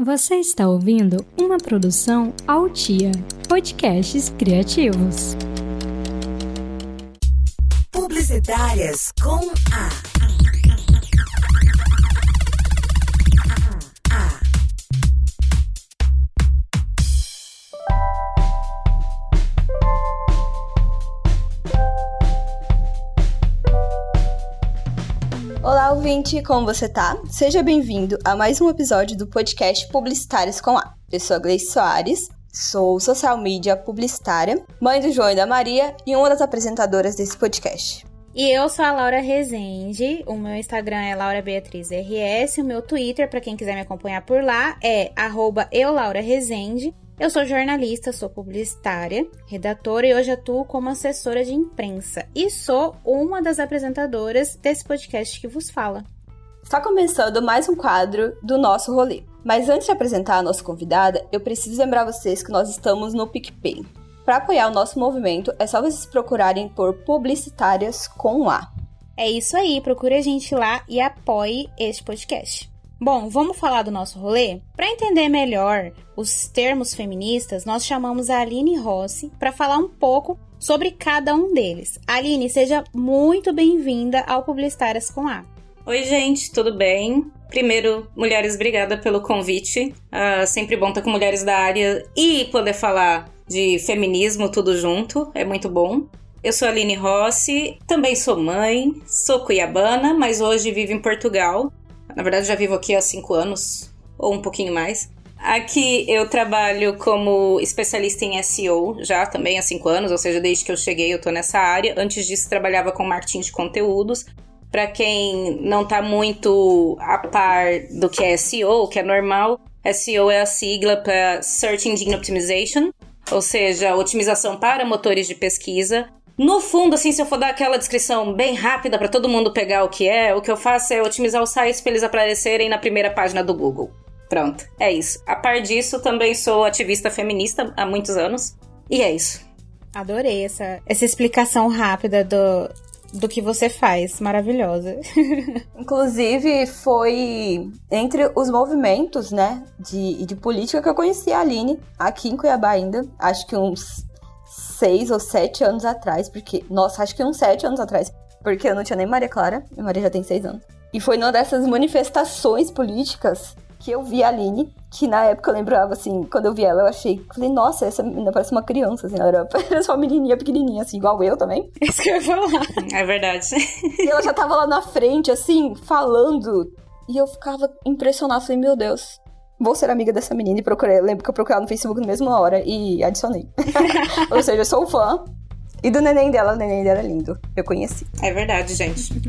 Você está ouvindo uma produção Altia, podcasts criativos. Publicitárias com A. ouvinte, como você tá? Seja bem-vindo a mais um episódio do podcast Publicitários com A. Eu sou a Gleice Soares, sou social media publicitária, mãe do João e da Maria e uma das apresentadoras desse podcast. E eu sou a Laura Rezende, o meu Instagram é laurabeatrizrs, o meu Twitter, para quem quiser me acompanhar por lá, é arroba eulaurarezende. Eu sou jornalista, sou publicitária, redatora e hoje atuo como assessora de imprensa e sou uma das apresentadoras desse podcast que vos fala. Está começando mais um quadro do nosso rolê. Mas antes de apresentar a nossa convidada, eu preciso lembrar vocês que nós estamos no PicPay. Para apoiar o nosso movimento, é só vocês procurarem por Publicitárias com A. É isso aí, procure a gente lá e apoie este podcast. Bom, vamos falar do nosso rolê? Para entender melhor os termos feministas, nós chamamos a Aline Rossi para falar um pouco sobre cada um deles. Aline, seja muito bem-vinda ao Publicitárias com A. Oi, gente, tudo bem? Primeiro, mulheres, obrigada pelo convite. Uh, sempre bom estar com mulheres da área e poder falar de feminismo tudo junto, é muito bom. Eu sou a Aline Rossi, também sou mãe, sou cuiabana, mas hoje vivo em Portugal na verdade, já vivo aqui há cinco anos, ou um pouquinho mais. Aqui eu trabalho como especialista em SEO já também há cinco anos, ou seja, desde que eu cheguei eu tô nessa área. Antes disso, trabalhava com marketing de conteúdos. Para quem não tá muito a par do que é SEO, que é normal, SEO é a sigla para Search Engine Optimization, ou seja, otimização para motores de pesquisa. No fundo, assim, se eu for dar aquela descrição bem rápida para todo mundo pegar o que é, o que eu faço é otimizar os sites para eles aparecerem na primeira página do Google. Pronto, é isso. A par disso, também sou ativista feminista há muitos anos. E é isso. Adorei essa, essa explicação rápida do, do que você faz. Maravilhosa. Inclusive, foi entre os movimentos, né, de, de política que eu conheci a Aline, aqui em Cuiabá ainda. Acho que uns seis ou sete anos atrás, porque, nossa, acho que uns sete anos atrás, porque eu não tinha nem Maria Clara, e Maria já tem seis anos. E foi numa dessas manifestações políticas que eu vi a Aline, que na época eu lembrava, assim, quando eu vi ela, eu achei, falei, nossa, essa menina parece uma criança, assim, ela era, era só uma menininha pequenininha, assim, igual eu também. Isso que eu ia falar. É verdade. E ela já tava lá na frente, assim, falando, e eu ficava impressionada, falei, meu Deus, vou ser amiga dessa menina e procurei. Lembro que eu procurei ela no Facebook na mesma hora e adicionei. Ou seja, eu sou fã. E do neném dela, o neném dela é lindo. Eu conheci. É verdade, gente.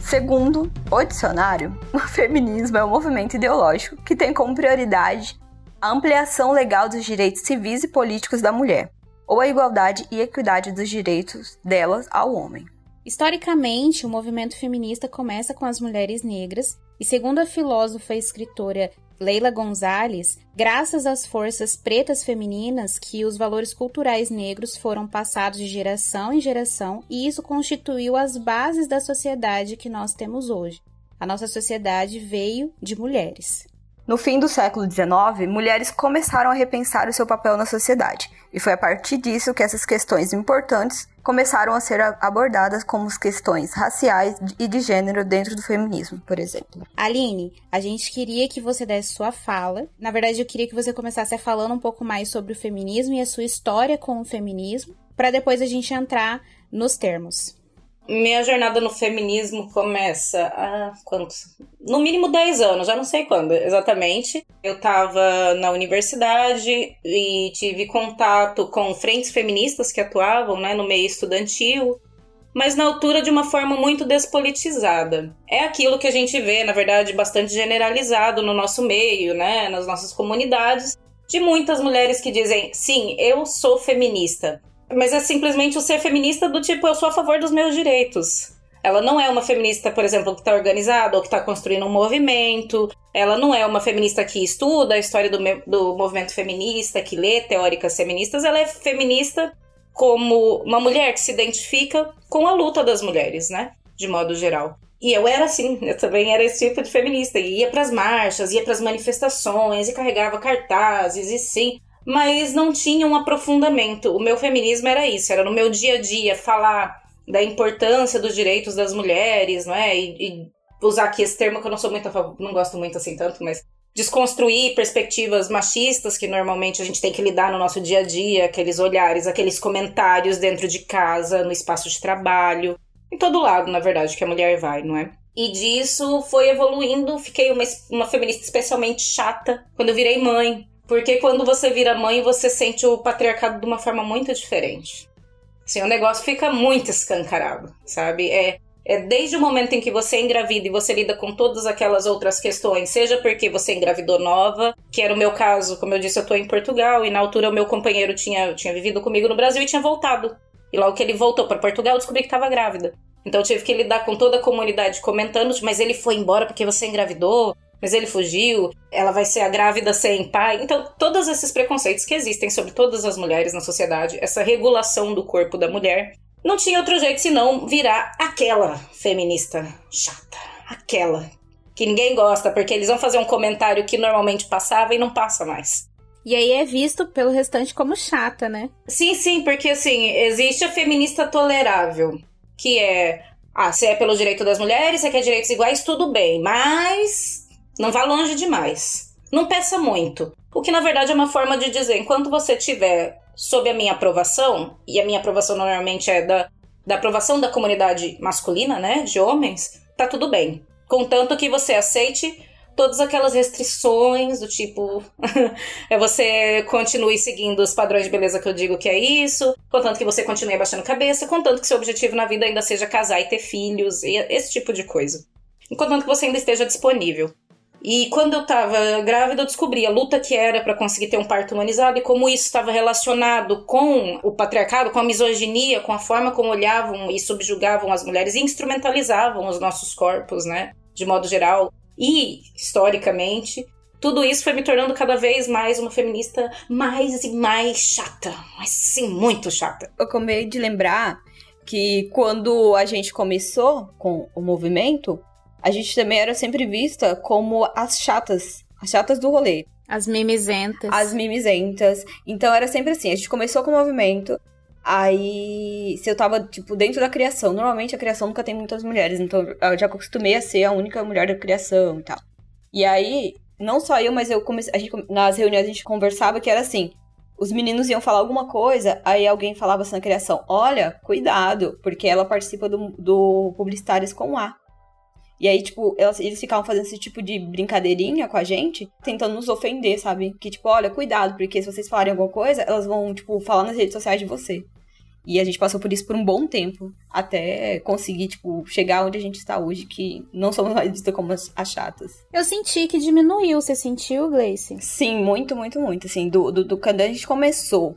Segundo o dicionário, o feminismo é um movimento ideológico que tem como prioridade a ampliação legal dos direitos civis e políticos da mulher, ou a igualdade e equidade dos direitos delas ao homem. Historicamente, o movimento feminista começa com as mulheres negras, e segundo a filósofa e escritora Leila Gonzalez, graças às forças pretas femininas que os valores culturais negros foram passados de geração em geração, e isso constituiu as bases da sociedade que nós temos hoje. A nossa sociedade veio de mulheres. No fim do século XIX, mulheres começaram a repensar o seu papel na sociedade, e foi a partir disso que essas questões importantes começaram a ser abordadas como questões raciais e de gênero dentro do feminismo, por exemplo. Aline, a gente queria que você desse sua fala. Na verdade, eu queria que você começasse falando um pouco mais sobre o feminismo e a sua história com o feminismo, para depois a gente entrar nos termos. Minha jornada no feminismo começa há quantos? No mínimo 10 anos, já não sei quando exatamente. Eu estava na universidade e tive contato com frentes feministas que atuavam né, no meio estudantil, mas na altura de uma forma muito despolitizada. É aquilo que a gente vê, na verdade, bastante generalizado no nosso meio, né, nas nossas comunidades, de muitas mulheres que dizem: sim, eu sou feminista. Mas é simplesmente o ser feminista do tipo, eu sou a favor dos meus direitos. Ela não é uma feminista, por exemplo, que está organizada ou que está construindo um movimento. Ela não é uma feminista que estuda a história do, do movimento feminista, que lê teóricas feministas. Ela é feminista como uma mulher que se identifica com a luta das mulheres, né? De modo geral. E eu era assim, eu também era esse tipo de feminista. E ia pras marchas, ia pras manifestações, e carregava cartazes, e sim. Mas não tinha um aprofundamento. O meu feminismo era isso, era no meu dia a dia falar da importância dos direitos das mulheres, não é? E, e usar aqui esse termo que eu não sou muito favor, não gosto muito assim tanto, mas desconstruir perspectivas machistas que normalmente a gente tem que lidar no nosso dia a dia, aqueles olhares, aqueles comentários dentro de casa, no espaço de trabalho, em todo lado, na verdade, que a mulher vai, não é? E disso foi evoluindo, fiquei uma, uma feminista especialmente chata quando eu virei mãe. Porque quando você vira mãe, você sente o patriarcado de uma forma muito diferente. Assim, o negócio fica muito escancarado, sabe? É, é desde o momento em que você engravida e você lida com todas aquelas outras questões, seja porque você engravidou nova, que era o meu caso, como eu disse, eu tô em Portugal e na altura o meu companheiro tinha, tinha vivido comigo no Brasil e tinha voltado. E logo que ele voltou para Portugal, eu descobri que estava grávida. Então eu tive que lidar com toda a comunidade comentando, mas ele foi embora porque você engravidou, mas ele fugiu, ela vai ser a grávida sem pai. Então, todos esses preconceitos que existem sobre todas as mulheres na sociedade, essa regulação do corpo da mulher, não tinha outro jeito senão virar aquela feminista chata. Aquela que ninguém gosta, porque eles vão fazer um comentário que normalmente passava e não passa mais. E aí é visto pelo restante como chata, né? Sim, sim, porque assim, existe a feminista tolerável, que é, ah, se é pelo direito das mulheres, se quer direitos iguais, tudo bem, mas não vá longe demais. Não peça muito. O que na verdade é uma forma de dizer, enquanto você tiver sob a minha aprovação, e a minha aprovação normalmente é da, da aprovação da comunidade masculina, né, de homens, tá tudo bem. Contanto que você aceite todas aquelas restrições do tipo é você continue seguindo os padrões de beleza que eu digo que é isso, contanto que você continue abaixando cabeça, contanto que seu objetivo na vida ainda seja casar e ter filhos, e esse tipo de coisa. Enquanto que você ainda esteja disponível. E quando eu tava grávida, eu descobri a luta que era para conseguir ter um parto humanizado e como isso estava relacionado com o patriarcado, com a misoginia, com a forma como olhavam e subjugavam as mulheres e instrumentalizavam os nossos corpos, né? De modo geral. E, historicamente, tudo isso foi me tornando cada vez mais uma feminista mais e mais chata. Mas sim, muito chata. Eu acabei de lembrar que quando a gente começou com o movimento, a gente também era sempre vista como as chatas, as chatas do rolê. As mimizentas. As mimizentas. Então era sempre assim, a gente começou com o movimento, Aí, se eu tava, tipo, dentro da criação, normalmente a criação nunca tem muitas mulheres, então eu já acostumei a ser a única mulher da criação e tal. E aí, não só eu, mas eu comecei, a gente, nas reuniões a gente conversava que era assim, os meninos iam falar alguma coisa, aí alguém falava assim na criação, olha, cuidado, porque ela participa do, do Publicitários com A. E aí, tipo, elas, eles ficavam fazendo esse tipo de brincadeirinha com a gente, tentando nos ofender, sabe? Que, tipo, olha, cuidado, porque se vocês falarem alguma coisa, elas vão, tipo, falar nas redes sociais de você. E a gente passou por isso por um bom tempo, até conseguir, tipo, chegar onde a gente está hoje, que não somos mais vistas como as, as, chatas. Eu senti que diminuiu, você sentiu, Gleice? Sim, muito, muito, muito. Assim, do, do, do quando a gente começou,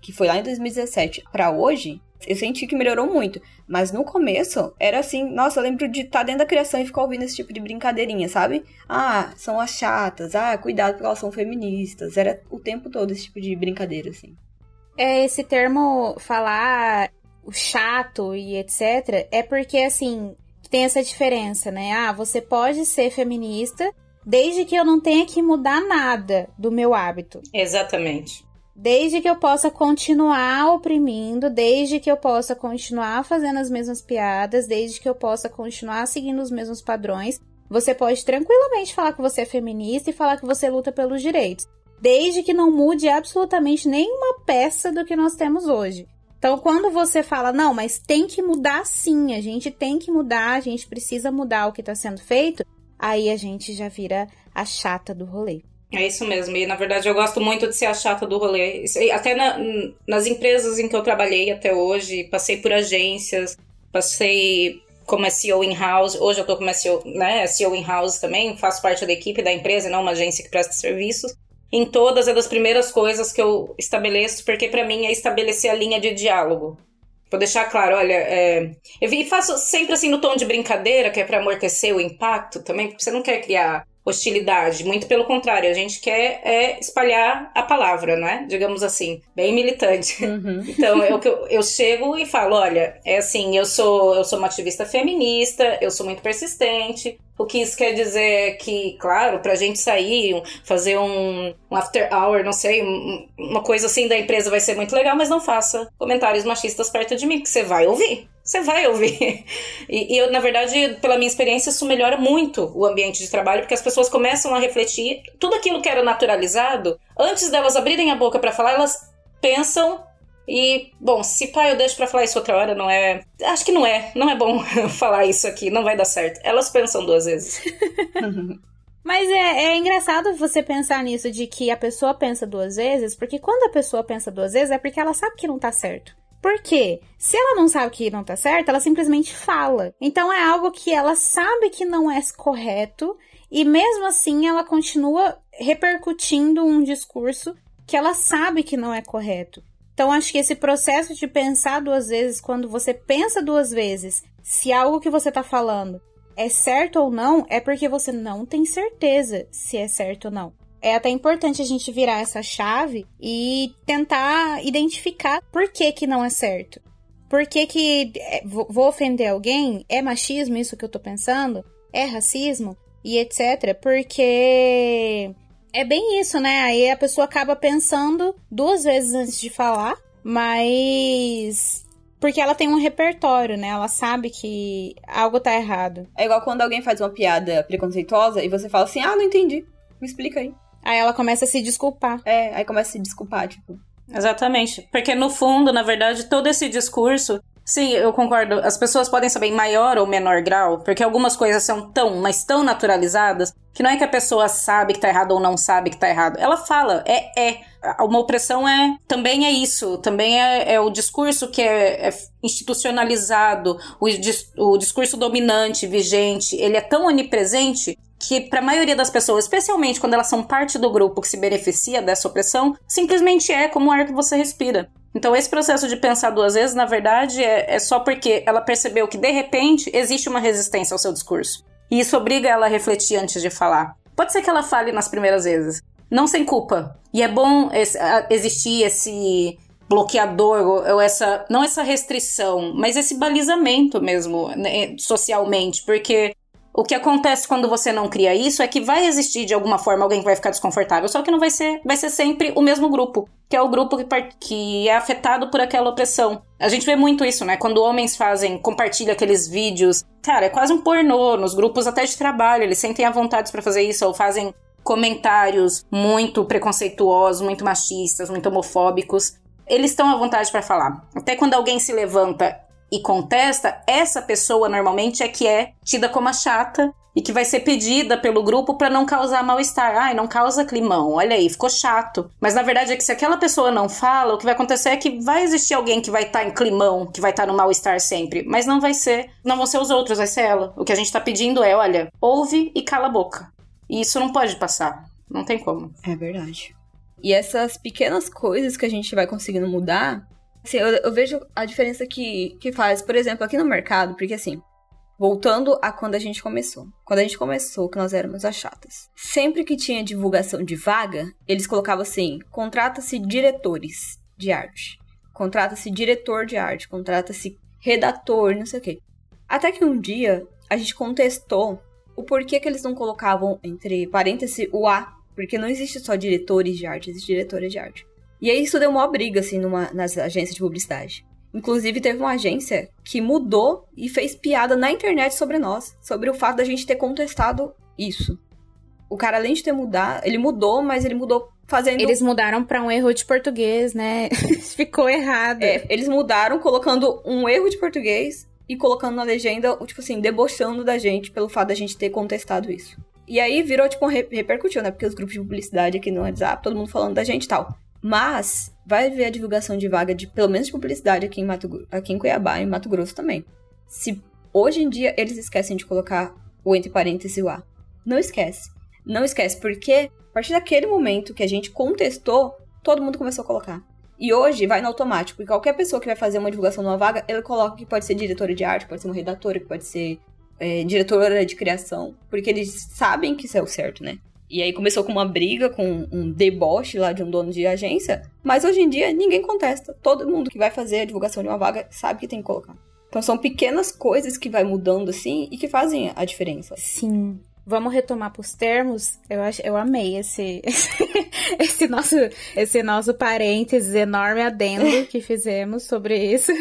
que foi lá em 2017, para hoje, eu senti que melhorou muito. Mas no começo, era assim, nossa, eu lembro de estar tá dentro da criação e ficar ouvindo esse tipo de brincadeirinha, sabe? Ah, são as chatas, ah, cuidado porque elas são feministas. Era o tempo todo esse tipo de brincadeira, assim. É, esse termo falar o chato e etc. é porque, assim, tem essa diferença, né? Ah, você pode ser feminista desde que eu não tenha que mudar nada do meu hábito. Exatamente. Desde que eu possa continuar oprimindo, desde que eu possa continuar fazendo as mesmas piadas, desde que eu possa continuar seguindo os mesmos padrões, você pode tranquilamente falar que você é feminista e falar que você luta pelos direitos desde que não mude absolutamente nenhuma peça do que nós temos hoje. Então, quando você fala, não, mas tem que mudar sim, a gente tem que mudar, a gente precisa mudar o que está sendo feito, aí a gente já vira a chata do rolê. É isso mesmo, e na verdade eu gosto muito de ser a chata do rolê. Até na, nas empresas em que eu trabalhei até hoje, passei por agências, passei como SEO in-house, hoje eu tô como SEO, né, SEO in-house também, faço parte da equipe da empresa, não uma agência que presta serviços em todas é das primeiras coisas que eu estabeleço, porque para mim é estabelecer a linha de diálogo. Vou deixar claro, olha, é, eu faço sempre assim no tom de brincadeira, que é para amortecer o impacto também, porque você não quer criar hostilidade, muito pelo contrário, a gente quer é espalhar a palavra, né? Digamos assim, bem militante. Uhum. Então eu, eu, eu chego e falo, olha, é assim, eu sou eu sou uma ativista feminista, eu sou muito persistente, o que isso quer dizer é que, claro, pra gente sair, fazer um, um after hour, não sei, um, uma coisa assim da empresa vai ser muito legal, mas não faça comentários machistas perto de mim, que você vai ouvir. Você vai ouvir. E, e eu, na verdade, pela minha experiência, isso melhora muito o ambiente de trabalho, porque as pessoas começam a refletir tudo aquilo que era naturalizado, antes delas abrirem a boca para falar, elas pensam e, bom, se pai eu deixo pra falar isso outra hora, não é. Acho que não é. Não é bom falar isso aqui, não vai dar certo. Elas pensam duas vezes. Mas é, é engraçado você pensar nisso de que a pessoa pensa duas vezes, porque quando a pessoa pensa duas vezes é porque ela sabe que não tá certo. Por quê? Se ela não sabe que não tá certo, ela simplesmente fala. Então é algo que ela sabe que não é correto e mesmo assim ela continua repercutindo um discurso que ela sabe que não é correto. Então, acho que esse processo de pensar duas vezes, quando você pensa duas vezes se algo que você está falando é certo ou não, é porque você não tem certeza se é certo ou não. É até importante a gente virar essa chave e tentar identificar por que que não é certo. Por que que é, vou ofender alguém? É machismo isso que eu tô pensando? É racismo? E etc. Porque é bem isso, né? Aí a pessoa acaba pensando duas vezes antes de falar, mas porque ela tem um repertório, né? Ela sabe que algo tá errado. É igual quando alguém faz uma piada preconceituosa e você fala assim: "Ah, não entendi. Me explica aí". Aí ela começa a se desculpar. É, aí começa a se desculpar, tipo. Exatamente. Porque no fundo, na verdade, todo esse discurso Sim, eu concordo. As pessoas podem saber em maior ou menor grau, porque algumas coisas são tão, mas tão naturalizadas, que não é que a pessoa sabe que tá errado ou não sabe que tá errado. Ela fala, é, é. Uma opressão é também é isso, também é, é o discurso que é, é institucionalizado, o, o discurso dominante, vigente, ele é tão onipresente que para a maioria das pessoas, especialmente quando elas são parte do grupo que se beneficia dessa opressão, simplesmente é como o ar que você respira. Então, esse processo de pensar duas vezes, na verdade, é, é só porque ela percebeu que, de repente, existe uma resistência ao seu discurso. E isso obriga ela a refletir antes de falar. Pode ser que ela fale nas primeiras vezes, não sem culpa. E é bom existir esse bloqueador, ou essa, não essa restrição, mas esse balizamento mesmo, né, socialmente, porque o que acontece quando você não cria isso é que vai existir de alguma forma alguém que vai ficar desconfortável, só que não vai ser, vai ser sempre o mesmo grupo, que é o grupo que, que é afetado por aquela opressão. A gente vê muito isso, né? Quando homens fazem, compartilham aqueles vídeos, cara, é quase um pornô nos grupos até de trabalho, eles sentem a vontade para fazer isso ou fazem comentários muito preconceituosos, muito machistas, muito homofóbicos. Eles estão à vontade para falar. Até quando alguém se levanta e contesta, essa pessoa normalmente é que é tida como a chata e que vai ser pedida pelo grupo para não causar mal-estar. Ai, não causa climão, olha aí, ficou chato. Mas na verdade é que se aquela pessoa não fala, o que vai acontecer é que vai existir alguém que vai estar tá em climão, que vai estar tá no mal-estar sempre. Mas não vai ser, não vão ser os outros, vai ser ela. O que a gente tá pedindo é, olha, ouve e cala a boca. E isso não pode passar. Não tem como. É verdade. E essas pequenas coisas que a gente vai conseguindo mudar Assim, eu, eu, vejo a diferença que, que faz, por exemplo, aqui no mercado, porque assim, voltando a quando a gente começou. Quando a gente começou, que nós éramos as chatas. Sempre que tinha divulgação de vaga, eles colocavam assim: contrata-se diretores de arte. Contrata-se diretor de arte, contrata-se redator, não sei o quê. Até que um dia a gente contestou o porquê que eles não colocavam entre parênteses o A, porque não existe só diretores de arte, existe diretores de arte. E aí isso deu uma briga, assim, numa, nas agências de publicidade. Inclusive, teve uma agência que mudou e fez piada na internet sobre nós, sobre o fato da gente ter contestado isso. O cara, além de ter mudado, ele mudou, mas ele mudou fazendo. Eles mudaram para um erro de português, né? Ficou errado. É, eles mudaram colocando um erro de português e colocando na legenda, tipo assim, debochando da gente pelo fato da gente ter contestado isso. E aí virou, tipo, repercutiu, né? Porque os grupos de publicidade aqui no WhatsApp, todo mundo falando da gente e tal. Mas vai ver a divulgação de vaga de pelo menos de publicidade aqui em, Mato, aqui em Cuiabá e em Mato Grosso também. Se hoje em dia eles esquecem de colocar o entre parênteses A. Não esquece. Não esquece, porque a partir daquele momento que a gente contestou, todo mundo começou a colocar. E hoje vai no automático. E qualquer pessoa que vai fazer uma divulgação numa vaga, ele coloca que pode ser diretora de arte, pode ser uma redatora, que pode ser é, diretora de criação, porque eles sabem que isso é o certo, né? E aí começou com uma briga, com um deboche lá de um dono de agência, mas hoje em dia ninguém contesta. Todo mundo que vai fazer a divulgação de uma vaga sabe que tem que colocar. Então são pequenas coisas que vai mudando assim e que fazem a diferença. Sim. Vamos retomar para os termos. Eu acho, eu amei esse, esse nosso, esse nosso parênteses enorme adendo que fizemos sobre isso.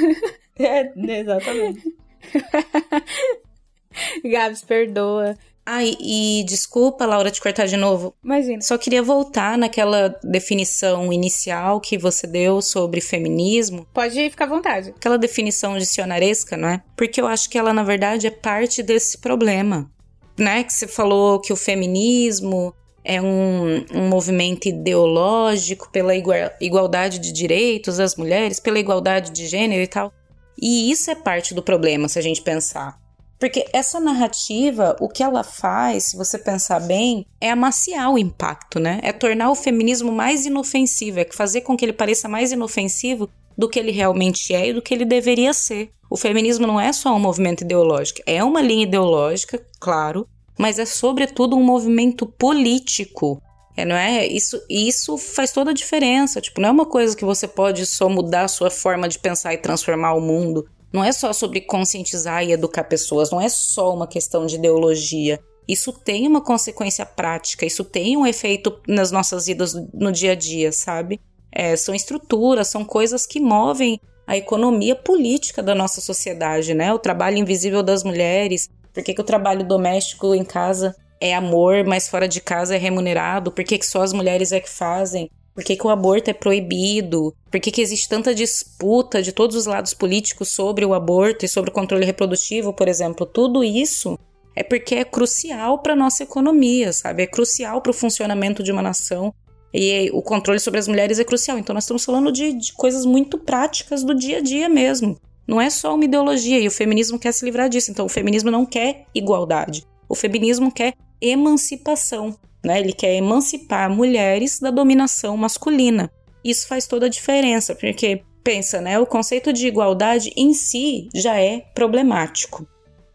É, exatamente. Gabs, perdoa. Ai, e desculpa, Laura, te cortar de novo. Imagina. Só queria voltar naquela definição inicial que você deu sobre feminismo. Pode ficar à vontade. Aquela definição dicionaresca, não é? Porque eu acho que ela, na verdade, é parte desse problema. Né? Que você falou que o feminismo é um, um movimento ideológico pela igualdade de direitos das mulheres, pela igualdade de gênero e tal. E isso é parte do problema, se a gente pensar. Porque essa narrativa, o que ela faz, se você pensar bem, é amaciar o impacto, né? É tornar o feminismo mais inofensivo, é fazer com que ele pareça mais inofensivo do que ele realmente é e do que ele deveria ser. O feminismo não é só um movimento ideológico, é uma linha ideológica, claro, mas é sobretudo um movimento político. É, não é? Isso, isso faz toda a diferença. Tipo, não é uma coisa que você pode só mudar a sua forma de pensar e transformar o mundo. Não é só sobre conscientizar e educar pessoas, não é só uma questão de ideologia. Isso tem uma consequência prática, isso tem um efeito nas nossas vidas no dia a dia, sabe? É, são estruturas, são coisas que movem a economia política da nossa sociedade, né? O trabalho invisível das mulheres. Por que, que o trabalho doméstico em casa é amor, mas fora de casa é remunerado? Por que, que só as mulheres é que fazem? Por que, que o aborto é proibido? Por que, que existe tanta disputa de todos os lados políticos sobre o aborto e sobre o controle reprodutivo, por exemplo? Tudo isso é porque é crucial para nossa economia, sabe? É crucial para o funcionamento de uma nação. E o controle sobre as mulheres é crucial. Então, nós estamos falando de, de coisas muito práticas do dia a dia mesmo. Não é só uma ideologia, e o feminismo quer se livrar disso. Então, o feminismo não quer igualdade. O feminismo quer emancipação. Né? Ele quer emancipar mulheres da dominação masculina. Isso faz toda a diferença, porque pensa, né? O conceito de igualdade em si já é problemático,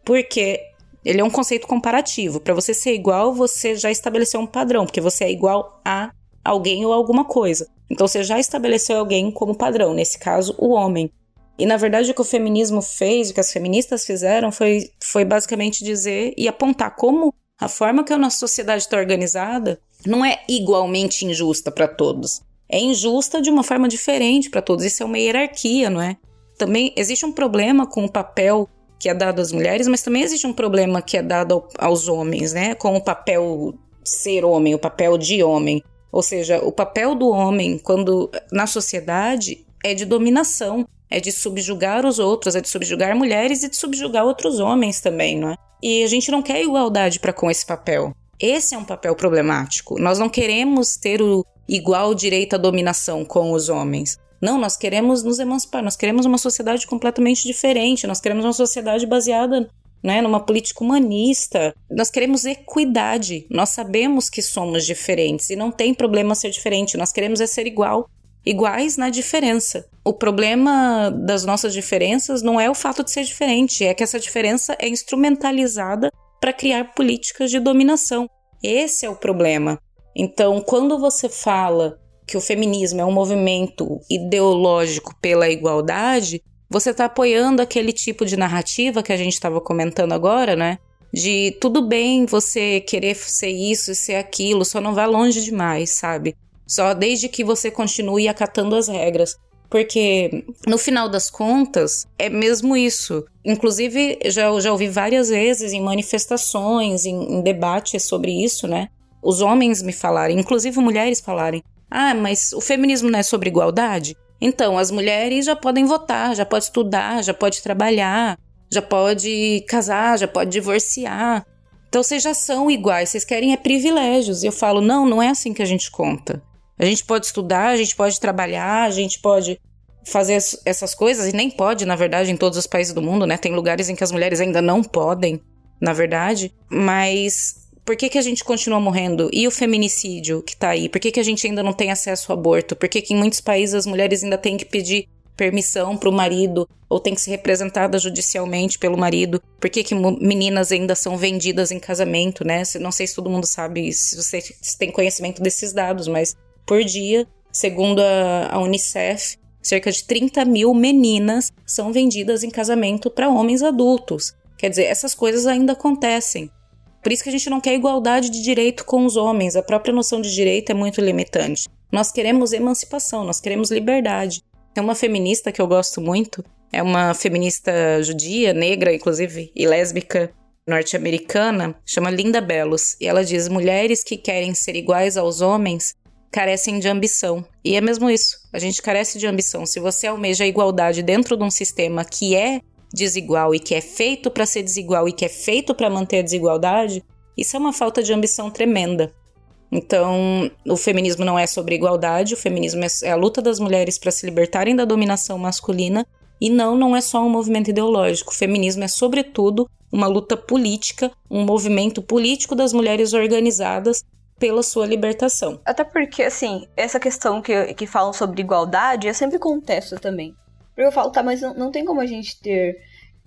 porque ele é um conceito comparativo. Para você ser igual, você já estabeleceu um padrão, porque você é igual a alguém ou alguma coisa. Então você já estabeleceu alguém como padrão, nesse caso, o homem. E na verdade o que o feminismo fez, o que as feministas fizeram foi, foi basicamente dizer e apontar como a forma que a nossa sociedade está organizada não é igualmente injusta para todos. É injusta de uma forma diferente para todos. Isso é uma hierarquia, não é? Também existe um problema com o papel que é dado às mulheres, mas também existe um problema que é dado ao, aos homens, né? Com o papel ser homem, o papel de homem. Ou seja, o papel do homem, quando na sociedade, é de dominação, é de subjugar os outros, é de subjugar mulheres e de subjugar outros homens também, não é? E a gente não quer igualdade para com esse papel. Esse é um papel problemático. Nós não queremos ter o igual direito à dominação com os homens. Não, nós queremos nos emancipar, nós queremos uma sociedade completamente diferente, nós queremos uma sociedade baseada né, numa política humanista. Nós queremos equidade. Nós sabemos que somos diferentes e não tem problema ser diferente, nós queremos é ser igual iguais na diferença. O problema das nossas diferenças não é o fato de ser diferente, é que essa diferença é instrumentalizada para criar políticas de dominação. Esse é o problema. Então, quando você fala que o feminismo é um movimento ideológico pela igualdade, você está apoiando aquele tipo de narrativa que a gente estava comentando agora, né? De tudo bem você querer ser isso e ser aquilo, só não vá longe demais, sabe? Só desde que você continue acatando as regras. Porque, no final das contas, é mesmo isso. Inclusive, já, já ouvi várias vezes em manifestações, em, em debates sobre isso, né? Os homens me falarem, inclusive mulheres falarem: ah, mas o feminismo não é sobre igualdade? Então, as mulheres já podem votar, já pode estudar, já pode trabalhar, já pode casar, já pode divorciar. Então, vocês já são iguais, vocês querem é privilégios. E eu falo: não, não é assim que a gente conta. A gente pode estudar, a gente pode trabalhar, a gente pode fazer essas coisas, e nem pode, na verdade, em todos os países do mundo, né? Tem lugares em que as mulheres ainda não podem, na verdade. Mas por que, que a gente continua morrendo? E o feminicídio que tá aí? Por que, que a gente ainda não tem acesso ao aborto? Por que, que em muitos países as mulheres ainda têm que pedir permissão para o marido ou tem que ser representada judicialmente pelo marido? Por que, que meninas ainda são vendidas em casamento, né? Não sei se todo mundo sabe, se você tem conhecimento desses dados, mas por dia, segundo a, a Unicef, cerca de 30 mil meninas são vendidas em casamento para homens adultos. Quer dizer, essas coisas ainda acontecem. Por isso que a gente não quer igualdade de direito com os homens. A própria noção de direito é muito limitante. Nós queremos emancipação, nós queremos liberdade. Tem uma feminista que eu gosto muito, é uma feminista judia, negra, inclusive, e lésbica norte-americana, chama Linda Belos, e ela diz: mulheres que querem ser iguais aos homens carecem de ambição. E é mesmo isso, a gente carece de ambição. Se você almeja a igualdade dentro de um sistema que é desigual e que é feito para ser desigual e que é feito para manter a desigualdade, isso é uma falta de ambição tremenda. Então, o feminismo não é sobre igualdade, o feminismo é, é a luta das mulheres para se libertarem da dominação masculina, e não, não é só um movimento ideológico. O feminismo é, sobretudo, uma luta política, um movimento político das mulheres organizadas pela sua libertação. Até porque, assim, essa questão que, que falam sobre igualdade, eu sempre contesto também. Porque eu falo, tá, mas não, não tem como a gente ter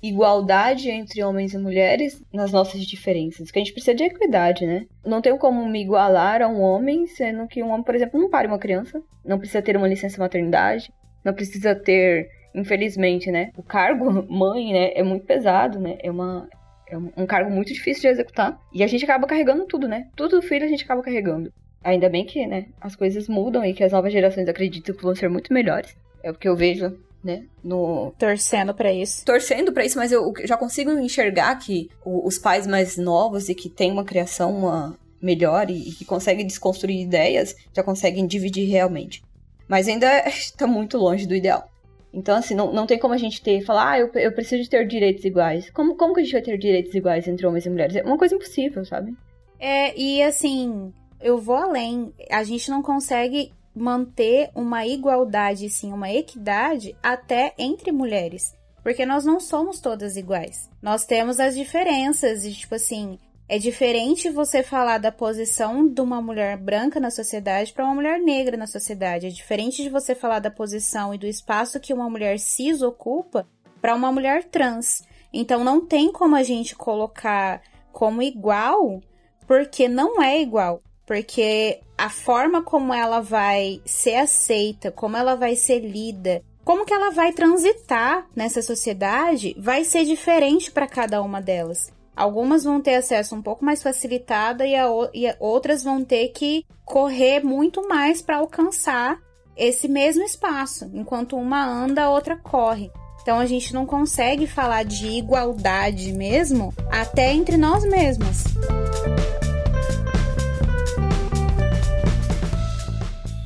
igualdade entre homens e mulheres nas nossas diferenças. Porque a gente precisa de equidade, né? Não tenho como me igualar a um homem, sendo que um homem, por exemplo, não pare uma criança, não precisa ter uma licença maternidade, não precisa ter, infelizmente, né? O cargo mãe, né, é muito pesado, né? É uma é um cargo muito difícil de executar. E a gente acaba carregando tudo, né? Tudo filho a gente acaba carregando. Ainda bem que, né, as coisas mudam e que as novas gerações acreditam que vão ser muito melhores. É o que eu vejo né? No... Torcendo para isso. Torcendo para isso, mas eu já consigo enxergar que os pais mais novos e que têm uma criação uma melhor e, que conseguem desconstruir ideias, já conseguem dividir realmente. Mas ainda está muito longe do ideal. Então, assim, não, não tem como a gente ter, falar, ah, eu, eu preciso de ter direitos iguais. Como, como que a gente vai ter direitos iguais entre homens e mulheres? É uma coisa impossível, sabe? É, e assim, eu vou além. A gente não consegue manter uma igualdade, sim, uma equidade até entre mulheres. Porque nós não somos todas iguais. Nós temos as diferenças e, tipo assim, é diferente você falar da posição de uma mulher branca na sociedade para uma mulher negra na sociedade. É diferente de você falar da posição e do espaço que uma mulher cis ocupa para uma mulher trans. Então não tem como a gente colocar como igual, porque não é igual porque a forma como ela vai ser aceita, como ela vai ser lida, como que ela vai transitar nessa sociedade vai ser diferente para cada uma delas. Algumas vão ter acesso um pouco mais facilitado e, a, e outras vão ter que correr muito mais para alcançar esse mesmo espaço. Enquanto uma anda, a outra corre. Então a gente não consegue falar de igualdade mesmo até entre nós mesmas.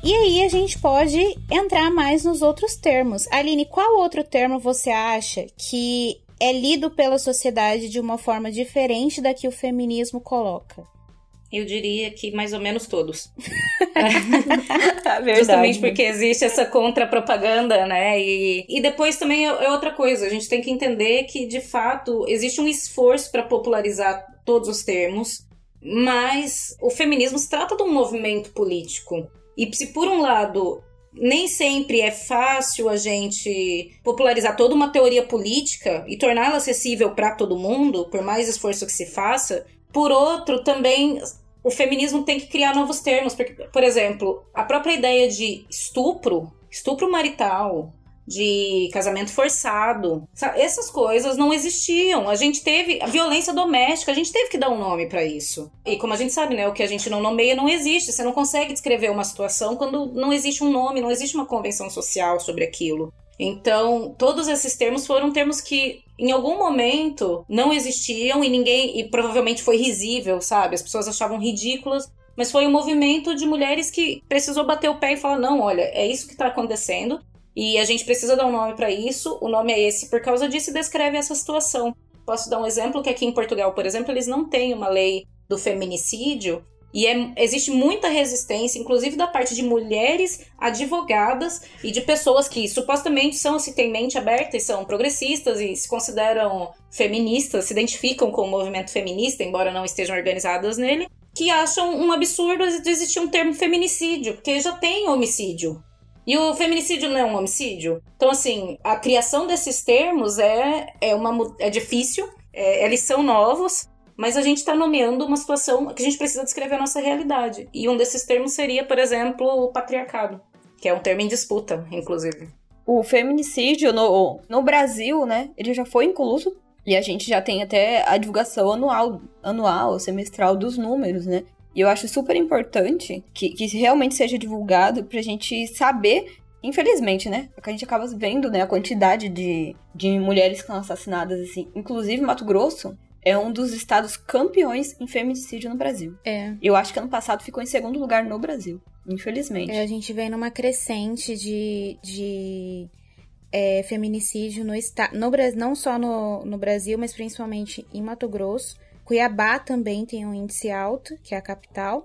E aí a gente pode entrar mais nos outros termos. Aline, qual outro termo você acha que é lido pela sociedade de uma forma diferente da que o feminismo coloca? Eu diria que mais ou menos todos. Justamente porque existe essa contrapropaganda, né? E, e depois também é, é outra coisa. A gente tem que entender que, de fato, existe um esforço para popularizar todos os termos, mas o feminismo se trata de um movimento político. E se por um lado nem sempre é fácil a gente popularizar toda uma teoria política e torná-la acessível para todo mundo, por mais esforço que se faça, por outro, também o feminismo tem que criar novos termos. Porque, por exemplo, a própria ideia de estupro, estupro marital, de casamento forçado. Essas coisas não existiam. A gente teve a violência doméstica, a gente teve que dar um nome para isso. E como a gente sabe, né, o que a gente não nomeia não existe. Você não consegue descrever uma situação quando não existe um nome, não existe uma convenção social sobre aquilo. Então, todos esses termos foram termos que em algum momento não existiam e ninguém e provavelmente foi risível, sabe? As pessoas achavam ridículas, mas foi um movimento de mulheres que precisou bater o pé e falar: "Não, olha, é isso que está acontecendo e a gente precisa dar um nome para isso. O nome é esse por causa disso e descreve essa situação. Posso dar um exemplo que aqui em Portugal, por exemplo, eles não têm uma lei do feminicídio e é, existe muita resistência, inclusive da parte de mulheres advogadas e de pessoas que supostamente são, se têm mente aberta e são progressistas e se consideram feministas, se identificam com o movimento feminista, embora não estejam organizadas nele, que acham um absurdo de existir um termo feminicídio, porque já tem homicídio E o feminicídio não é um homicídio? Então, assim, a criação desses termos é, é, uma, é difícil, é, eles são novos, mas a gente está nomeando uma situação que a gente precisa descrever a nossa realidade. E um desses termos seria, por exemplo, o patriarcado, que é um termo em disputa, inclusive. O feminicídio no, no Brasil, né, ele já foi incluso e a gente já tem até a divulgação anual, anual, semestral dos números, né? E eu acho super importante que, que realmente seja divulgado pra gente saber, infelizmente, né? Porque a gente acaba vendo, né, a quantidade de, de mulheres que são assassinadas, assim. Inclusive, Mato Grosso é um dos estados campeões em feminicídio no Brasil. É. Eu acho que ano passado ficou em segundo lugar no Brasil, infelizmente. É, a gente vem numa crescente de, de é, feminicídio no estado, no, não só no, no Brasil, mas principalmente em Mato Grosso. Cuiabá também tem um índice alto, que é a capital.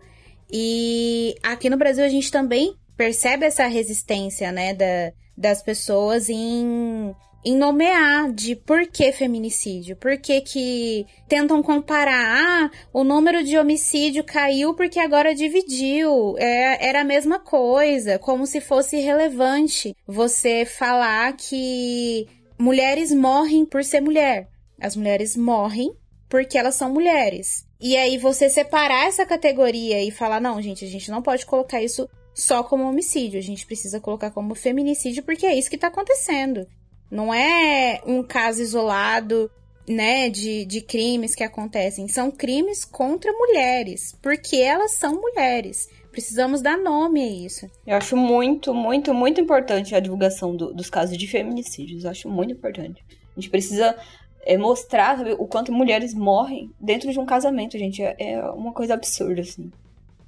E aqui no Brasil a gente também percebe essa resistência, né, da, das pessoas em, em nomear de por que feminicídio, por que que tentam comparar, ah, o número de homicídio caiu porque agora dividiu, é, era a mesma coisa, como se fosse relevante você falar que mulheres morrem por ser mulher. As mulheres morrem porque elas são mulheres. E aí você separar essa categoria e falar, não, gente, a gente não pode colocar isso só como homicídio, a gente precisa colocar como feminicídio porque é isso que tá acontecendo. Não é um caso isolado, né, de, de crimes que acontecem. São crimes contra mulheres, porque elas são mulheres. Precisamos dar nome a isso. Eu acho muito, muito, muito importante a divulgação do, dos casos de feminicídios. Eu acho muito importante. A gente precisa é, mostrar sabe, o quanto mulheres morrem dentro de um casamento, gente. É, é uma coisa absurda, assim.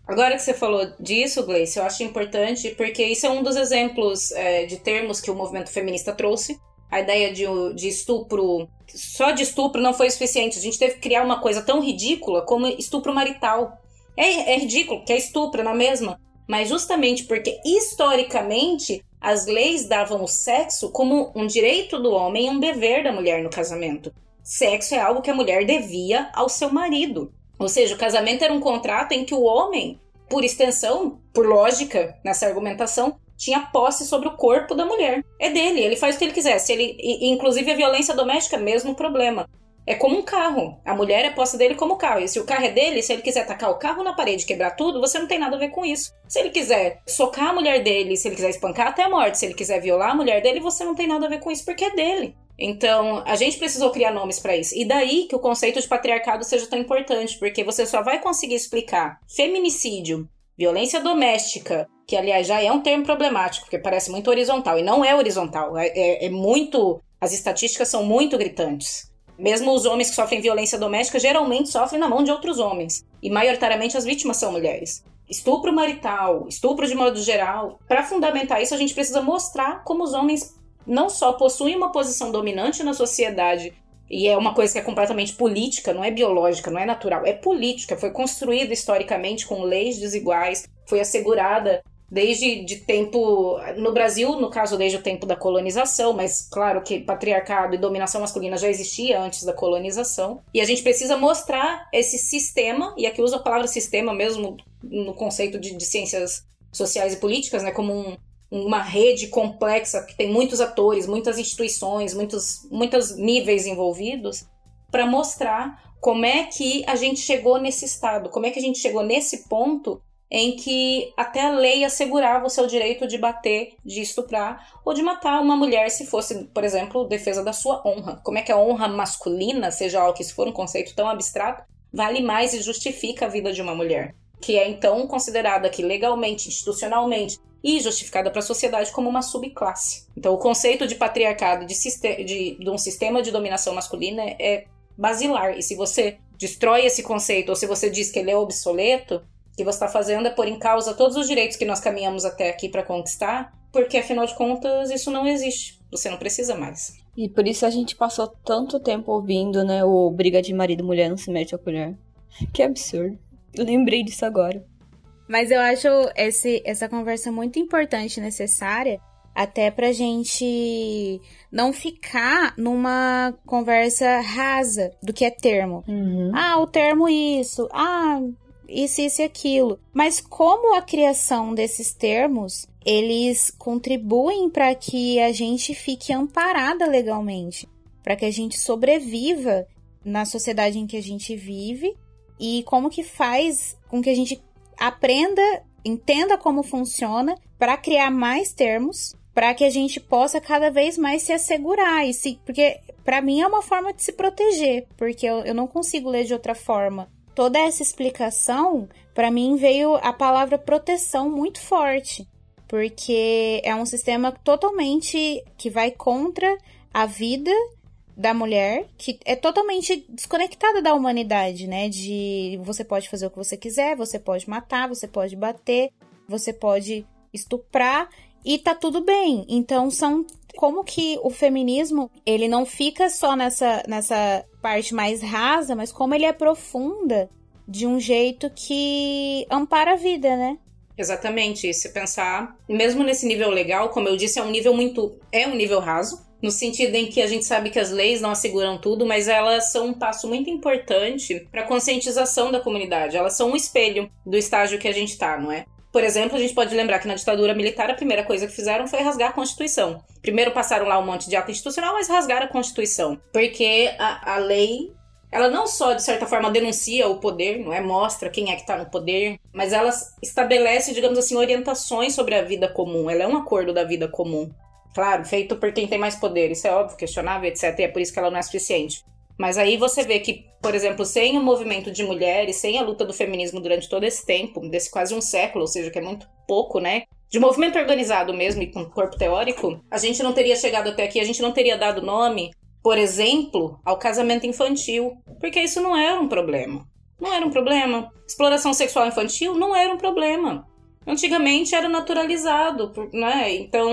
Agora que você falou disso, Gleice, eu acho importante porque isso é um dos exemplos é, de termos que o movimento feminista trouxe. A ideia de, de estupro, só de estupro não foi suficiente. A gente teve que criar uma coisa tão ridícula como estupro marital. É, é ridículo, que é estupro na mesma. Mas justamente porque historicamente as leis davam o sexo como um direito do homem e um dever da mulher no casamento. Sexo é algo que a mulher devia ao seu marido. Ou seja, o casamento era um contrato em que o homem, por extensão, por lógica nessa argumentação, tinha posse sobre o corpo da mulher. É dele, ele faz o que ele quiser. Se ele, inclusive a violência doméstica, mesmo problema. É como um carro. A mulher é posse dele como carro. E se o carro é dele, se ele quiser tacar o carro na parede quebrar tudo, você não tem nada a ver com isso. Se ele quiser socar a mulher dele, se ele quiser espancar até a morte, se ele quiser violar a mulher dele, você não tem nada a ver com isso porque é dele. Então, a gente precisou criar nomes para isso. E daí que o conceito de patriarcado seja tão importante, porque você só vai conseguir explicar feminicídio, violência doméstica, que aliás já é um termo problemático, porque parece muito horizontal, e não é horizontal, é, é, é muito. As estatísticas são muito gritantes. Mesmo os homens que sofrem violência doméstica geralmente sofrem na mão de outros homens. E maioritariamente as vítimas são mulheres. Estupro marital, estupro de modo geral. Para fundamentar isso, a gente precisa mostrar como os homens não só possuem uma posição dominante na sociedade, e é uma coisa que é completamente política, não é biológica, não é natural, é política, foi construída historicamente com leis desiguais, foi assegurada desde de tempo no Brasil, no caso desde o tempo da colonização, mas claro que patriarcado e dominação masculina já existia antes da colonização. E a gente precisa mostrar esse sistema, e aqui uso a palavra sistema mesmo no conceito de, de ciências sociais e políticas, né, como um, uma rede complexa que tem muitos atores, muitas instituições, muitos, muitos níveis envolvidos, para mostrar como é que a gente chegou nesse estado, como é que a gente chegou nesse ponto em que até a lei assegurava o seu direito de bater, de estuprar ou de matar uma mulher se fosse, por exemplo, defesa da sua honra. Como é que a honra masculina, seja algo que se for um conceito tão abstrato, vale mais e justifica a vida de uma mulher, que é então considerada aqui legalmente, institucionalmente e justificada para a sociedade como uma subclasse. Então, o conceito de patriarcado, de, de, de um sistema de dominação masculina é basilar. E se você destrói esse conceito ou se você diz que ele é obsoleto, que você está fazendo é pôr em causa todos os direitos que nós caminhamos até aqui para conquistar, porque afinal de contas isso não existe. Você não precisa mais. E por isso a gente passou tanto tempo ouvindo, né, o briga de marido e mulher não se mete a colher. Que absurdo. Eu lembrei disso agora. Mas eu acho esse, essa conversa muito importante e necessária, até pra gente não ficar numa conversa rasa do que é termo. Uhum. Ah, o termo isso. Ah, isso, isso e aquilo. Mas como a criação desses termos, eles contribuem para que a gente fique amparada legalmente, para que a gente sobreviva na sociedade em que a gente vive e como que faz com que a gente aprenda, entenda como funciona para criar mais termos para que a gente possa cada vez mais se assegurar e se porque para mim é uma forma de se proteger, porque eu, eu não consigo ler de outra forma. Toda essa explicação, para mim veio a palavra proteção muito forte, porque é um sistema totalmente que vai contra a vida da mulher, que é totalmente desconectada da humanidade, né? De você pode fazer o que você quiser, você pode matar, você pode bater, você pode estuprar e tá tudo bem. Então são como que o feminismo, ele não fica só nessa nessa parte mais rasa, mas como ele aprofunda de um jeito que ampara a vida, né? Exatamente, se pensar, mesmo nesse nível legal, como eu disse, é um nível muito é um nível raso, no sentido em que a gente sabe que as leis não asseguram tudo, mas elas são um passo muito importante para a conscientização da comunidade. Elas são um espelho do estágio que a gente está, não é? Por exemplo, a gente pode lembrar que na ditadura militar a primeira coisa que fizeram foi rasgar a Constituição. Primeiro passaram lá um monte de ato institucional, mas rasgaram a Constituição. Porque a, a lei ela não só, de certa forma, denuncia o poder, não é? Mostra quem é que está no poder, mas ela estabelece, digamos assim, orientações sobre a vida comum. Ela é um acordo da vida comum. Claro, feito por quem tem mais poder, isso é óbvio, questionável, etc. E é por isso que ela não é suficiente. Mas aí você vê que, por exemplo, sem o movimento de mulheres, sem a luta do feminismo durante todo esse tempo, desse quase um século, ou seja, que é muito pouco, né? De movimento organizado mesmo e com corpo teórico, a gente não teria chegado até aqui, a gente não teria dado nome, por exemplo, ao casamento infantil, porque isso não era um problema. Não era um problema. Exploração sexual infantil não era um problema. Antigamente era naturalizado, né? Então,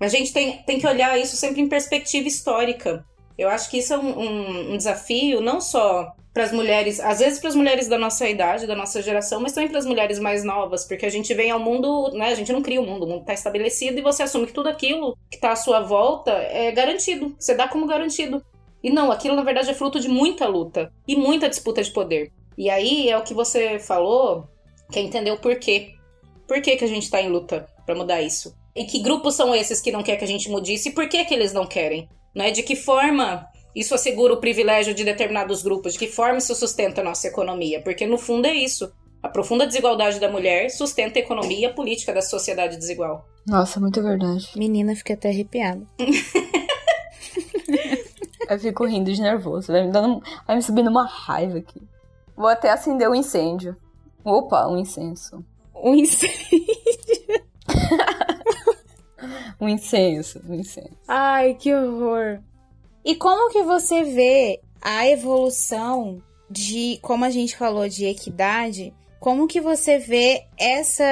a gente tem, tem que olhar isso sempre em perspectiva histórica. Eu acho que isso é um, um, um desafio não só para as mulheres, às vezes para as mulheres da nossa idade, da nossa geração, mas também para as mulheres mais novas, porque a gente vem ao mundo, né? A gente não cria o mundo, o mundo está estabelecido e você assume que tudo aquilo que está à sua volta é garantido, você dá como garantido. E não, aquilo na verdade é fruto de muita luta e muita disputa de poder. E aí é o que você falou, que é entender o porquê. Por que, que a gente está em luta para mudar isso? E que grupos são esses que não quer que a gente mude isso e por que, que eles não querem? Né? De que forma isso assegura o privilégio de determinados grupos? De que forma isso sustenta a nossa economia? Porque no fundo é isso. A profunda desigualdade da mulher sustenta a economia e a política da sociedade desigual. Nossa, muito verdade. Menina, fica até arrepiada. Eu fico rindo de nervoso. Vai me, dando, vai me subindo uma raiva aqui. Vou até acender o um incêndio. Opa, um incenso. Um incêndio. um incenso, um incenso. Ai, que horror. E como que você vê a evolução de, como a gente falou, de equidade? Como que você vê essa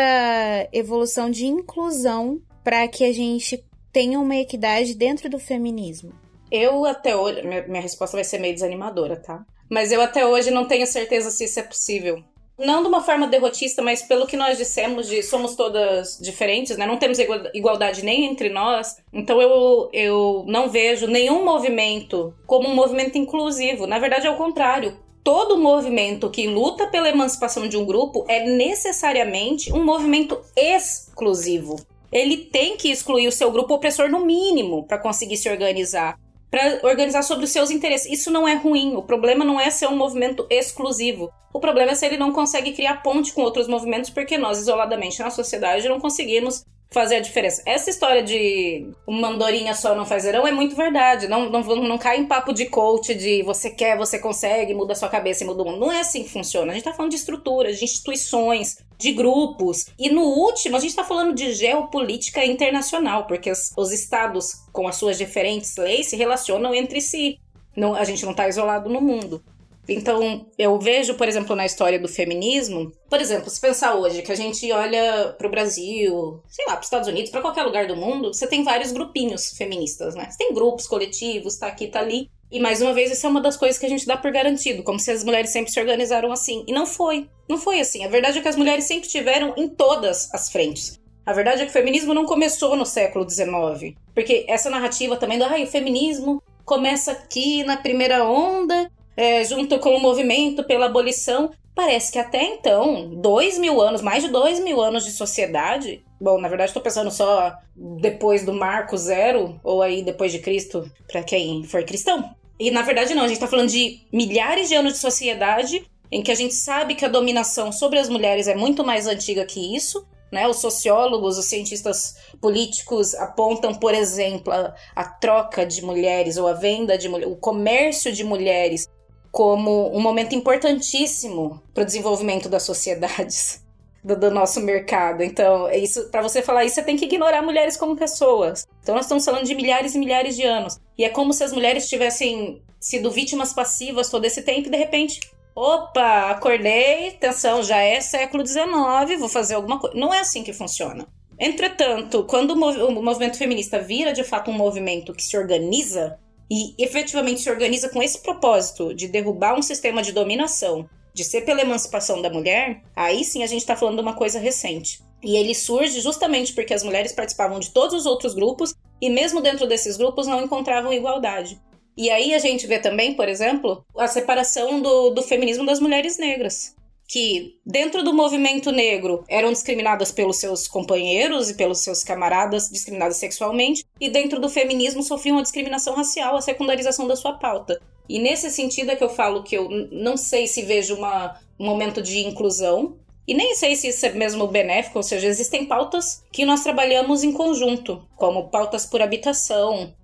evolução de inclusão para que a gente tenha uma equidade dentro do feminismo? Eu até hoje, minha, minha resposta vai ser meio desanimadora, tá? Mas eu até hoje não tenho certeza se isso é possível não de uma forma derrotista, mas pelo que nós dissemos de somos todas diferentes, né? Não temos igualdade nem entre nós. Então eu, eu não vejo nenhum movimento como um movimento inclusivo. Na verdade, é o contrário. Todo movimento que luta pela emancipação de um grupo é necessariamente um movimento exclusivo. Ele tem que excluir o seu grupo opressor no mínimo para conseguir se organizar para organizar sobre os seus interesses. Isso não é ruim. O problema não é ser um movimento exclusivo. O problema é se ele não consegue criar ponte com outros movimentos, porque nós, isoladamente na sociedade, não conseguimos fazer a diferença. Essa história de uma andorinha só não faz verão é muito verdade. Não, não, não cai em papo de coach de você quer, você consegue, muda sua cabeça e muda o mundo. Não é assim que funciona. A gente tá falando de estruturas, de instituições, de grupos. E no último, a gente tá falando de geopolítica internacional, porque os, os estados, com as suas diferentes leis, se relacionam entre si. Não, a gente não tá isolado no mundo. Então, eu vejo, por exemplo, na história do feminismo, por exemplo, se pensar hoje que a gente olha para o Brasil, sei lá, para os Estados Unidos, para qualquer lugar do mundo, você tem vários grupinhos feministas, né? Você tem grupos coletivos, tá aqui, tá ali. E mais uma vez, isso é uma das coisas que a gente dá por garantido, como se as mulheres sempre se organizaram assim. E não foi. Não foi assim. A verdade é que as mulheres sempre tiveram em todas as frentes. A verdade é que o feminismo não começou no século XIX. Porque essa narrativa também do ah, o feminismo começa aqui na primeira onda é, junto com o movimento pela abolição. Parece que até então, dois mil anos, mais de dois mil anos de sociedade. Bom, na verdade, estou pensando só depois do Marco Zero, ou aí depois de Cristo, para quem for cristão. E na verdade, não, a gente está falando de milhares de anos de sociedade em que a gente sabe que a dominação sobre as mulheres é muito mais antiga que isso, né? Os sociólogos, os cientistas políticos apontam, por exemplo, a, a troca de mulheres ou a venda de mulheres, o comércio de mulheres como um momento importantíssimo para o desenvolvimento das sociedades. Do, do, nosso mercado. Então, é isso para você falar isso, você tem que ignorar mulheres como pessoas. Então, nós estamos falando de milhares e milhares de anos. E é como se as mulheres tivessem sido vítimas passivas todo esse tempo e de repente Opa, acordei, atenção, já é século XIX, vou fazer alguma coisa. Não é assim que funciona. Entretanto, quando o, o movimento feminista vira de fato um movimento que se organiza e efetivamente se organiza com esse propósito de derrubar um sistema de dominação, de ser pela emancipação da mulher, aí sim a gente está falando de uma coisa recente. E ele surge justamente porque as mulheres participavam de todos os outros grupos e, mesmo dentro desses grupos, não encontravam igualdade. E aí a gente vê também, por exemplo, a separação do, do feminismo das mulheres negras. Que, dentro do movimento negro, eram discriminadas pelos seus companheiros e pelos seus camaradas, discriminadas sexualmente, e dentro do feminismo sofriam a discriminação racial, a secundarização da sua pauta. E nesse sentido é que eu falo que eu não sei se vejo uma, um momento de inclusão, e nem sei se isso é mesmo benéfico, ou seja, existem pautas que nós trabalhamos em conjunto, como pautas por habitação,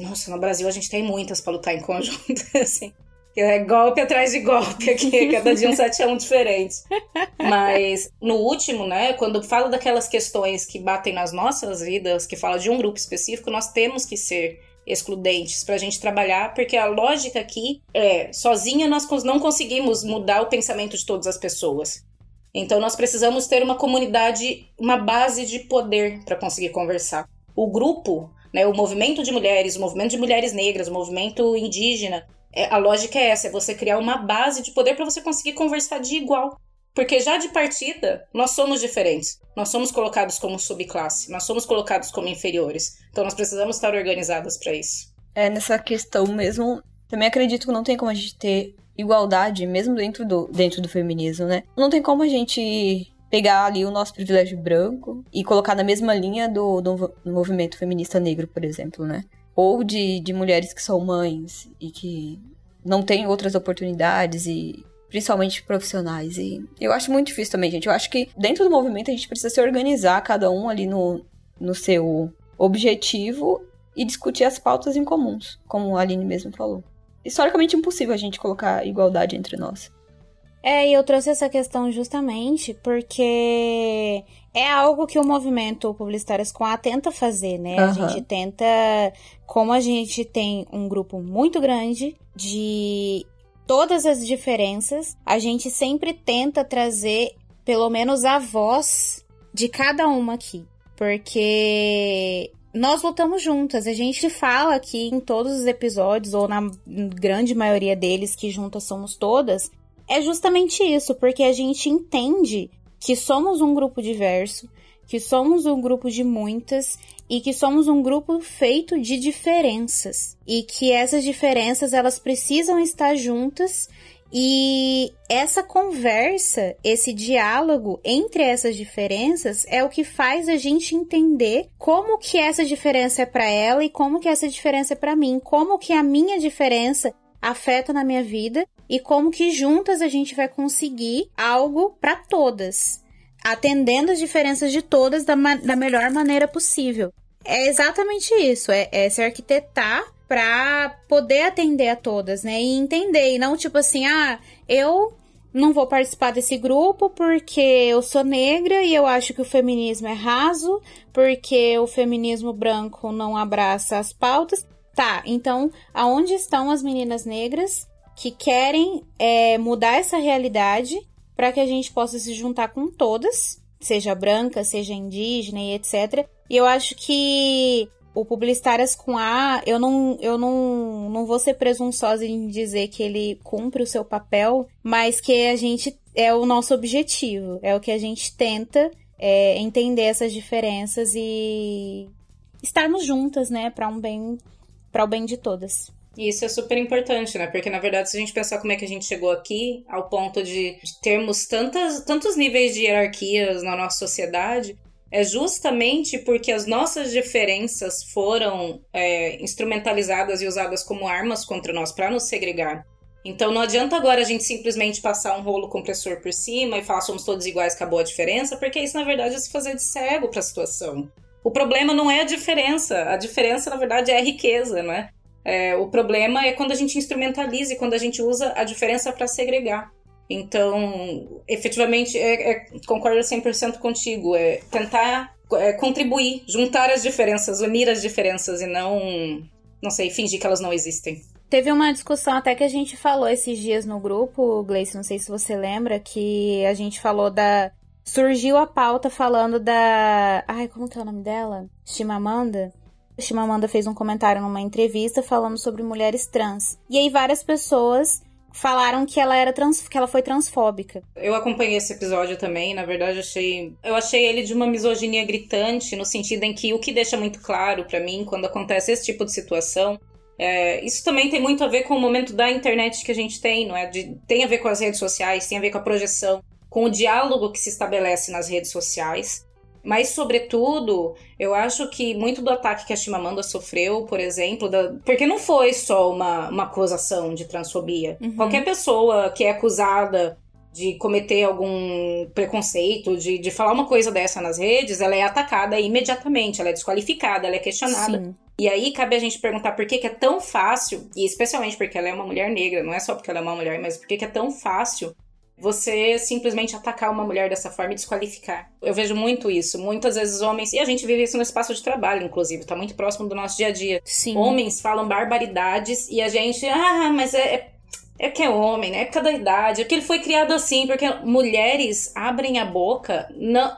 nossa, no Brasil a gente tem muitas para lutar em conjunto, assim. É golpe atrás de golpe aqui, cada dia um 7 a 1 diferente. Mas no último, né, quando fala daquelas questões que batem nas nossas vidas, que fala de um grupo específico, nós temos que ser excludentes para a gente trabalhar, porque a lógica aqui é, sozinha nós não conseguimos mudar o pensamento de todas as pessoas. Então nós precisamos ter uma comunidade, uma base de poder para conseguir conversar. O grupo né? O movimento de mulheres, o movimento de mulheres negras, o movimento indígena. É, a lógica é essa: é você criar uma base de poder para você conseguir conversar de igual. Porque já de partida, nós somos diferentes. Nós somos colocados como subclasse, nós somos colocados como inferiores. Então nós precisamos estar organizadas para isso. É, nessa questão mesmo, também acredito que não tem como a gente ter igualdade, mesmo dentro do, dentro do feminismo, né? Não tem como a gente pegar ali o nosso privilégio branco e colocar na mesma linha do, do, movimento feminista negro, por exemplo, né? Ou de, de mulheres que são mães e que não têm outras oportunidades e principalmente profissionais. E eu acho muito difícil também, gente. Eu acho que dentro do movimento a gente precisa se organizar, cada um ali no, no seu objetivo e discutir as pautas em comuns, como a Aline mesmo falou. Historicamente impossível a gente colocar igualdade entre nós. É, e eu trouxe essa questão justamente porque é algo que o movimento Publicitárias com A tenta fazer, né? Uhum. A gente tenta, como a gente tem um grupo muito grande de todas as diferenças, a gente sempre tenta trazer pelo menos a voz de cada uma aqui. Porque nós lutamos juntas. A gente fala aqui em todos os episódios, ou na grande maioria deles, que juntas somos todas, é justamente isso, porque a gente entende que somos um grupo diverso, que somos um grupo de muitas e que somos um grupo feito de diferenças. E que essas diferenças elas precisam estar juntas e essa conversa, esse diálogo entre essas diferenças é o que faz a gente entender como que essa diferença é para ela e como que essa diferença é para mim, como que a minha diferença afeta na minha vida e como que juntas a gente vai conseguir algo para todas, atendendo as diferenças de todas da, da melhor maneira possível. É exatamente isso, é, é se arquitetar para poder atender a todas, né? E entender, e não tipo assim, ah, eu não vou participar desse grupo porque eu sou negra e eu acho que o feminismo é raso, porque o feminismo branco não abraça as pautas. Tá, então aonde estão as meninas negras que querem é, mudar essa realidade para que a gente possa se juntar com todas, seja branca, seja indígena e etc. E eu acho que o Publicitárias com A, eu não, eu não, não vou ser presunçosa em dizer que ele cumpre o seu papel, mas que a gente é o nosso objetivo, é o que a gente tenta é, entender essas diferenças e estarmos juntas, né, para um bem, para o bem de todas. Isso é super importante, né? Porque, na verdade, se a gente pensar como é que a gente chegou aqui, ao ponto de, de termos tantas, tantos níveis de hierarquias na nossa sociedade, é justamente porque as nossas diferenças foram é, instrumentalizadas e usadas como armas contra nós para nos segregar. Então não adianta agora a gente simplesmente passar um rolo compressor por cima e falar somos todos iguais, acabou a diferença, porque isso na verdade é se fazer de cego para a situação. O problema não é a diferença, a diferença na verdade é a riqueza, né? É, o problema é quando a gente instrumentaliza e quando a gente usa a diferença para segregar. Então, efetivamente, é, é, concordo 100% contigo. É tentar é, contribuir, juntar as diferenças, unir as diferenças e não, não sei, fingir que elas não existem. Teve uma discussão até que a gente falou esses dias no grupo, Gleice, não sei se você lembra, que a gente falou da. Surgiu a pauta falando da. Ai, como que é o nome dela? Chimamanda? Chimamanda fez um comentário numa entrevista falando sobre mulheres trans. E aí várias pessoas falaram que ela era trans, que ela foi transfóbica. Eu acompanhei esse episódio também, na verdade achei, eu achei ele de uma misoginia gritante no sentido em que o que deixa muito claro para mim quando acontece esse tipo de situação é, isso também tem muito a ver com o momento da internet que a gente tem, não é? De, tem a ver com as redes sociais, tem a ver com a projeção, com o diálogo que se estabelece nas redes sociais. Mas, sobretudo, eu acho que muito do ataque que a Chimamanda sofreu, por exemplo, da... porque não foi só uma, uma acusação de transfobia. Uhum. Qualquer pessoa que é acusada de cometer algum preconceito, de, de falar uma coisa dessa nas redes, ela é atacada imediatamente, ela é desqualificada, ela é questionada. Sim. E aí cabe a gente perguntar por que, que, é tão fácil, e especialmente porque ela é uma mulher negra, não é só porque ela é uma mulher, mas por que, que é tão fácil você simplesmente atacar uma mulher dessa forma e desqualificar. Eu vejo muito isso. Muitas vezes homens, e a gente vive isso no espaço de trabalho, inclusive, tá muito próximo do nosso dia a dia. Sim. Homens falam barbaridades e a gente, ah, mas é, é é que é homem, né? É época da idade, é que ele foi criado assim, porque mulheres abrem a boca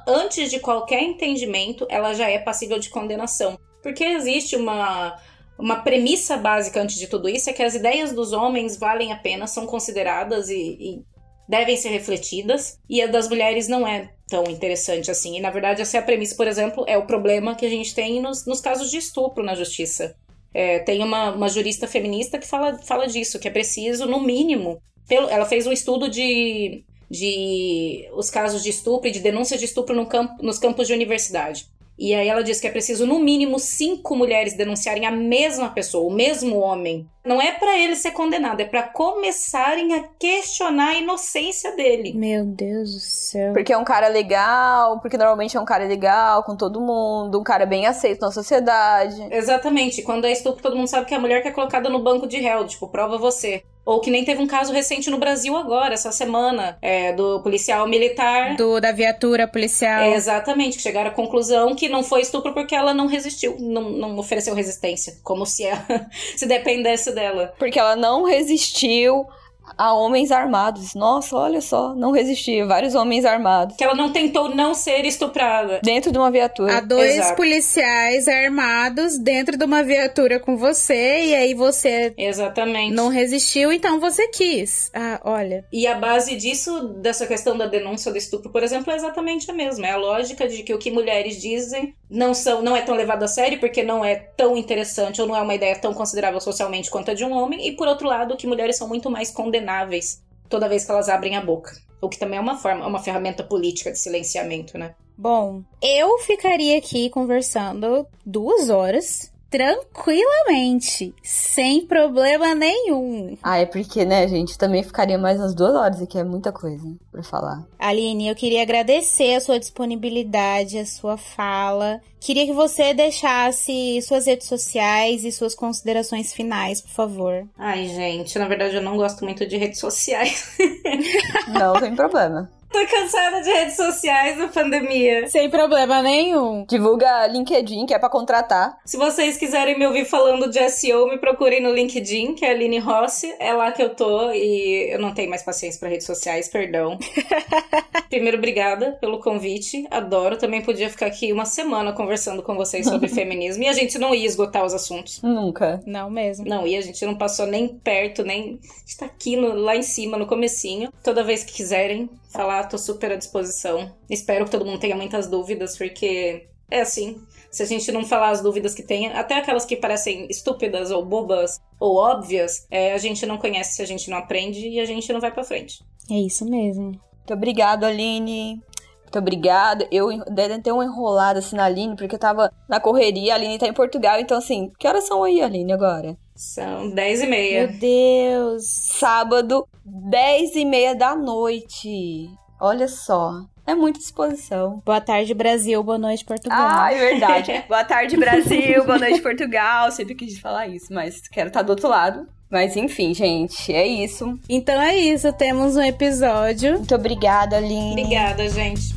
antes de qualquer entendimento, ela já é passível de condenação. Porque existe uma, uma premissa básica antes de tudo isso, é que as ideias dos homens valem a pena, são consideradas e, e devem ser refletidas, e a das mulheres não é tão interessante assim. E na verdade, essa é a premissa, por exemplo, é o problema que a gente tem nos, nos casos de estupro na justiça. É, tem uma, uma jurista feminista que fala, fala disso, que é preciso, no mínimo, pelo, ela fez um estudo de, de os casos de estupro e de denúncia de estupro no campo, nos campos de universidade. E aí ela diz que é preciso, no mínimo, cinco mulheres denunciarem a mesma pessoa, o mesmo homem. Não é para ele ser condenado, é para começarem a questionar a inocência dele. Meu Deus do céu. Porque é um cara legal, porque normalmente é um cara legal com todo mundo, um cara bem aceito na sociedade. Exatamente. Quando é estupro, todo mundo sabe que é a mulher que é colocada no banco de réu, tipo, prova você. Ou que nem teve um caso recente no Brasil agora, essa semana, é, do policial militar. Do, da viatura policial. É, exatamente, que chegaram à conclusão que não foi estupro porque ela não resistiu, não, não ofereceu resistência. Como se ela se dependesse dela. Porque ela não resistiu a homens armados. Nossa, olha só, não resistia. Vários homens armados. Que ela não tentou não ser estuprada. Dentro de uma viatura. Há dois Exato. policiais armados dentro de uma viatura com você, e aí você. Exatamente. Não resistiu, então você quis. Ah, olha. E a base disso, dessa questão da denúncia do estupro, por exemplo, é exatamente a mesma. É a lógica de que o que mulheres dizem não, são, não é tão levado a sério, porque não é tão interessante ou não é uma ideia tão considerável socialmente quanto a de um homem, e por outro lado, que mulheres são muito mais condenáveis toda vez que elas abrem a boca. O que também é uma forma, uma ferramenta política de silenciamento, né? Bom, eu ficaria aqui conversando duas horas tranquilamente, sem problema nenhum. Ah, é porque, né, gente, também ficaria mais umas duas horas aqui, é muita coisa para falar. Aline, eu queria agradecer a sua disponibilidade, a sua fala. Queria que você deixasse suas redes sociais e suas considerações finais, por favor. Ai, gente, na verdade eu não gosto muito de redes sociais. não tem problema. Tô cansada de redes sociais na pandemia. Sem problema nenhum. Divulga LinkedIn, que é pra contratar. Se vocês quiserem me ouvir falando de SEO, me procurem no LinkedIn, que é a Aline Rossi. É lá que eu tô e eu não tenho mais paciência para redes sociais, perdão. Primeiro, obrigada pelo convite. Adoro. Também podia ficar aqui uma semana conversando com vocês sobre feminismo e a gente não ia esgotar os assuntos. Nunca. Não mesmo. Não, e a gente não passou nem perto, nem. está aqui no, lá em cima, no comecinho. Toda vez que quiserem, falar, tô super à disposição. Espero que todo mundo tenha muitas dúvidas, porque é assim. Se a gente não falar as dúvidas que tem, até aquelas que parecem estúpidas ou bobas ou óbvias, é, a gente não conhece se a gente não aprende e a gente não vai pra frente. É isso mesmo. Muito obrigado, Aline. Muito obrigada. Eu ter uma enrolada assim na Aline, porque eu tava na correria, a Aline tá em Portugal, então assim, que horas são aí, Aline, agora? São 10 e meia. Meu Deus. Sábado, 10 e meia da noite. Olha só. É muita disposição. Boa tarde, Brasil. Boa noite, Portugal. Ah, é verdade. Boa tarde, Brasil. Boa noite, Portugal. Sempre quis falar isso, mas quero estar do outro lado. Mas enfim, gente, é isso. Então é isso. Temos um episódio. Muito obrigada, Aline. Obrigada, gente.